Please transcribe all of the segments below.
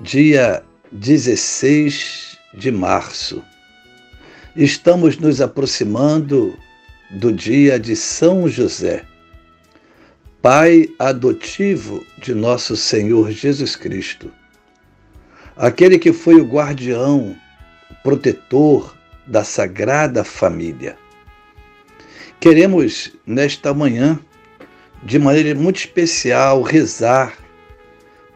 dia 16 de março. Estamos nos aproximando do dia de São José, pai adotivo de nosso Senhor Jesus Cristo, aquele que foi o guardião, protetor da Sagrada Família. Queremos, nesta manhã, de maneira muito especial, rezar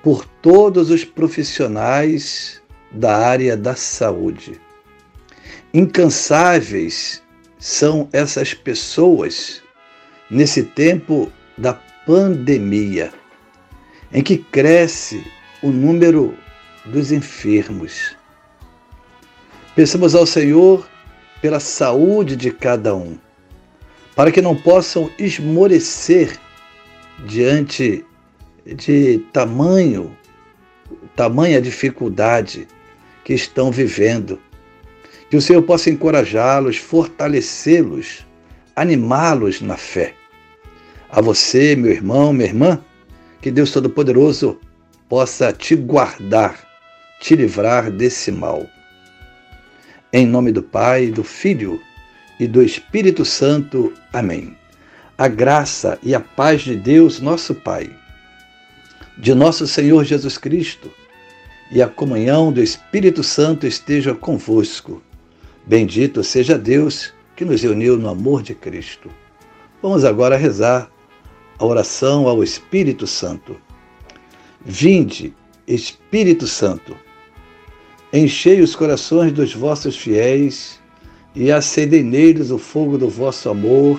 por todos os profissionais da área da saúde. Incansáveis são essas pessoas nesse tempo da pandemia, em que cresce o número dos enfermos. Pensamos ao Senhor pela saúde de cada um, para que não possam esmorecer diante de tamanho, tamanha dificuldade que estão vivendo. Que o Senhor possa encorajá-los, fortalecê-los, animá-los na fé. A você, meu irmão, minha irmã, que Deus Todo-Poderoso possa te guardar, te livrar desse mal. Em nome do Pai, do Filho e do Espírito Santo. Amém. A graça e a paz de Deus, nosso Pai de nosso Senhor Jesus Cristo e a comunhão do Espírito Santo esteja convosco. Bendito seja Deus que nos uniu no amor de Cristo. Vamos agora rezar a oração ao Espírito Santo. Vinde, Espírito Santo, enchei os corações dos vossos fiéis e acendei neles o fogo do vosso amor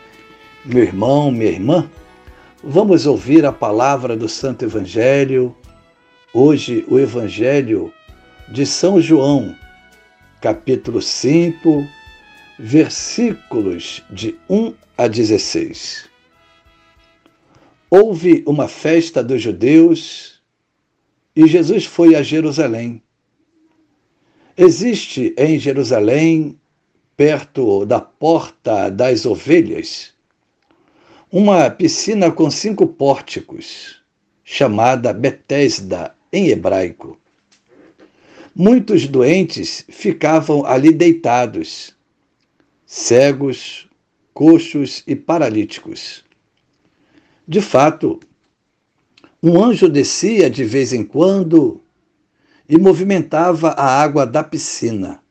meu irmão, minha irmã, vamos ouvir a palavra do Santo Evangelho. Hoje, o Evangelho de São João, capítulo 5, versículos de 1 a 16. Houve uma festa dos judeus e Jesus foi a Jerusalém. Existe em Jerusalém, perto da Porta das Ovelhas, uma piscina com cinco pórticos, chamada Betesda em hebraico. Muitos doentes ficavam ali deitados, cegos, coxos e paralíticos. De fato, um anjo descia de vez em quando e movimentava a água da piscina.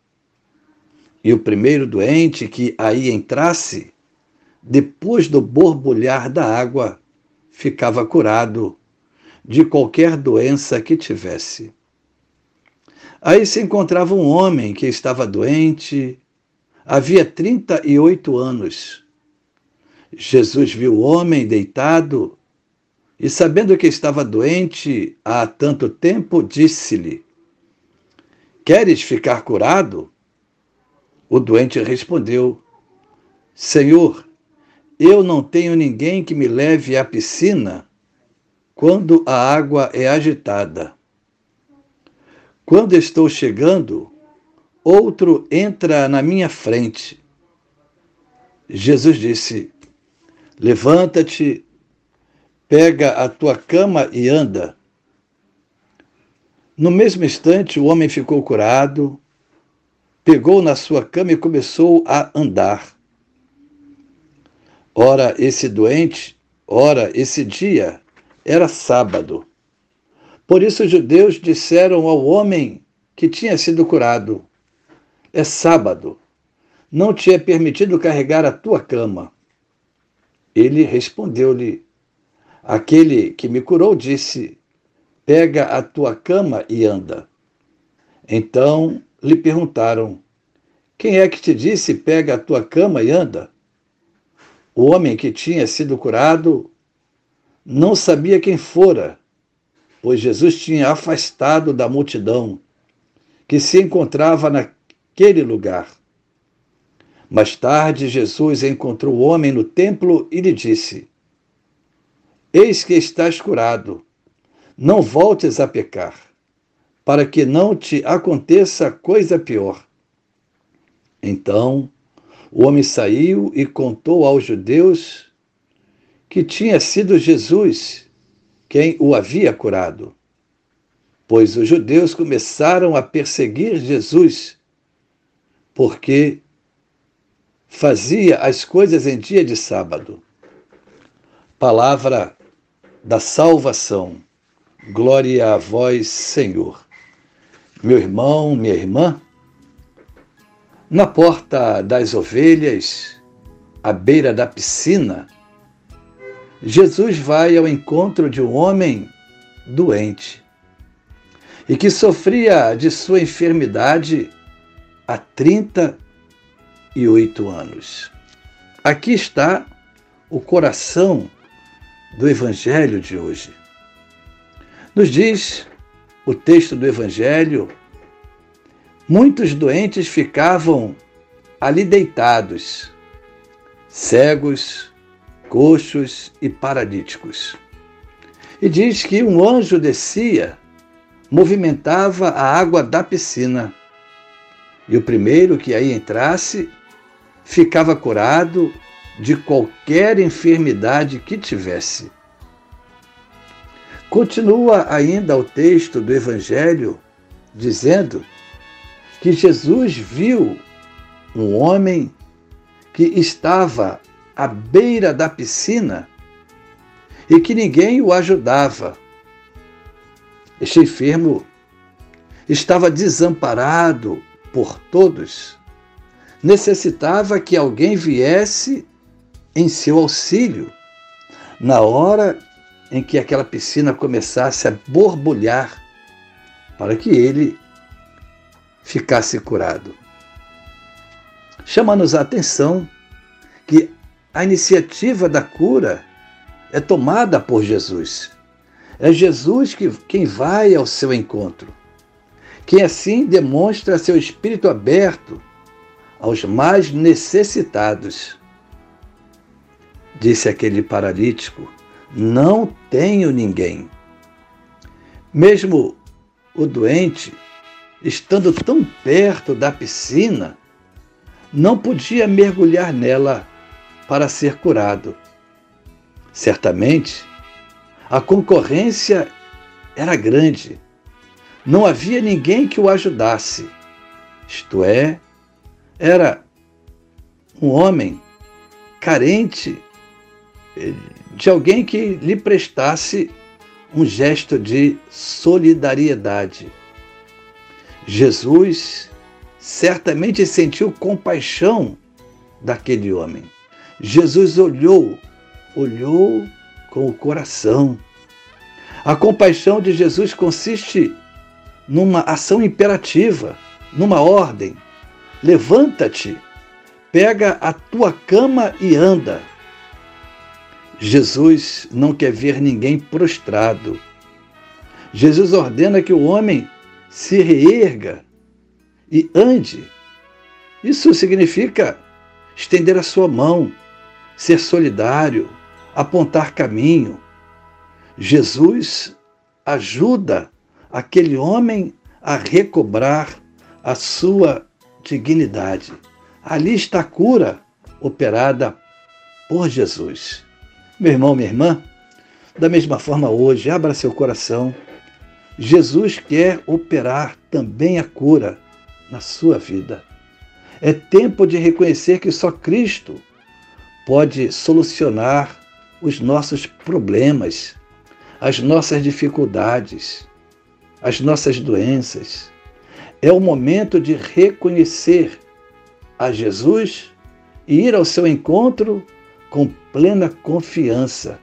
E o primeiro doente que aí entrasse depois do borbulhar da água, ficava curado de qualquer doença que tivesse. Aí se encontrava um homem que estava doente, havia 38 anos. Jesus viu o homem deitado e, sabendo que estava doente há tanto tempo, disse-lhe: Queres ficar curado? O doente respondeu: Senhor, eu não tenho ninguém que me leve à piscina quando a água é agitada. Quando estou chegando, outro entra na minha frente. Jesus disse: Levanta-te, pega a tua cama e anda. No mesmo instante, o homem ficou curado, pegou na sua cama e começou a andar. Ora, esse doente, ora, esse dia era sábado. Por isso os judeus disseram ao homem que tinha sido curado: É sábado, não te é permitido carregar a tua cama. Ele respondeu-lhe: Aquele que me curou disse: Pega a tua cama e anda. Então lhe perguntaram: Quem é que te disse: Pega a tua cama e anda? O homem que tinha sido curado não sabia quem fora, pois Jesus tinha afastado da multidão que se encontrava naquele lugar. Mais tarde, Jesus encontrou o homem no templo e lhe disse: Eis que estás curado, não voltes a pecar, para que não te aconteça coisa pior. Então, o homem saiu e contou aos judeus que tinha sido Jesus quem o havia curado. Pois os judeus começaram a perseguir Jesus, porque fazia as coisas em dia de sábado. Palavra da salvação. Glória a vós, Senhor. Meu irmão, minha irmã, na porta das ovelhas, à beira da piscina, Jesus vai ao encontro de um homem doente e que sofria de sua enfermidade há 38 anos. Aqui está o coração do Evangelho de hoje. Nos diz o texto do Evangelho Muitos doentes ficavam ali deitados, cegos, coxos e paralíticos. E diz que um anjo descia, movimentava a água da piscina. E o primeiro que aí entrasse ficava curado de qualquer enfermidade que tivesse. Continua ainda o texto do Evangelho dizendo que Jesus viu um homem que estava à beira da piscina e que ninguém o ajudava. Este enfermo estava desamparado por todos, necessitava que alguém viesse em seu auxílio na hora em que aquela piscina começasse a borbulhar, para que ele ficasse curado. Chama-nos a atenção que a iniciativa da cura é tomada por Jesus. É Jesus que, quem vai ao seu encontro, quem assim demonstra seu espírito aberto aos mais necessitados. Disse aquele paralítico: Não tenho ninguém. Mesmo o doente estando tão perto da piscina, não podia mergulhar nela para ser curado. Certamente, a concorrência era grande. Não havia ninguém que o ajudasse. Isto é, era um homem carente de alguém que lhe prestasse um gesto de solidariedade. Jesus certamente sentiu compaixão daquele homem. Jesus olhou, olhou com o coração. A compaixão de Jesus consiste numa ação imperativa, numa ordem. Levanta-te, pega a tua cama e anda. Jesus não quer ver ninguém prostrado. Jesus ordena que o homem se reerga e ande. Isso significa estender a sua mão, ser solidário, apontar caminho. Jesus ajuda aquele homem a recobrar a sua dignidade. Ali está a cura operada por Jesus. Meu irmão, minha irmã, da mesma forma hoje, abra seu coração Jesus quer operar também a cura na sua vida. É tempo de reconhecer que só Cristo pode solucionar os nossos problemas, as nossas dificuldades. as nossas doenças. É o momento de reconhecer a Jesus e ir ao seu encontro com plena confiança,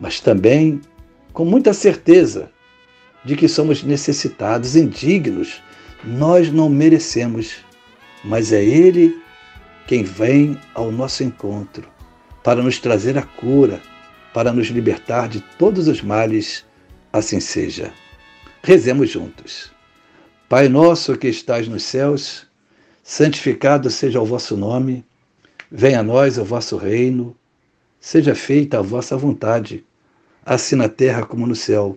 mas também com muita certeza de que somos necessitados, indignos, nós não merecemos, mas é Ele quem vem ao nosso encontro para nos trazer a cura, para nos libertar de todos os males, assim seja. Rezemos juntos. Pai nosso que estás nos céus, santificado seja o vosso nome, venha a nós o vosso reino, seja feita a vossa vontade, assim na terra como no céu.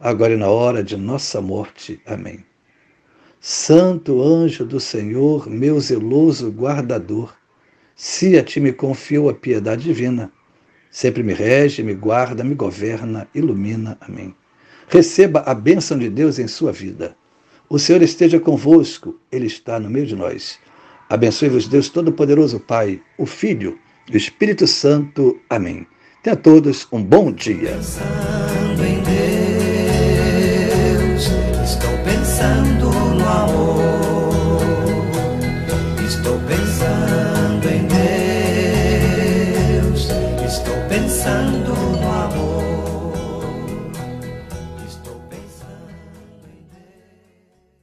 agora e na hora de nossa morte. Amém. Santo anjo do Senhor, meu zeloso guardador, se a ti me confio a piedade divina, sempre me rege, me guarda, me governa, ilumina. Amém. Receba a bênção de Deus em sua vida. O Senhor esteja convosco, Ele está no meio de nós. Abençoe-vos, Deus Todo-Poderoso, Pai, o Filho e o Espírito Santo. Amém. Tenha todos um bom dia. open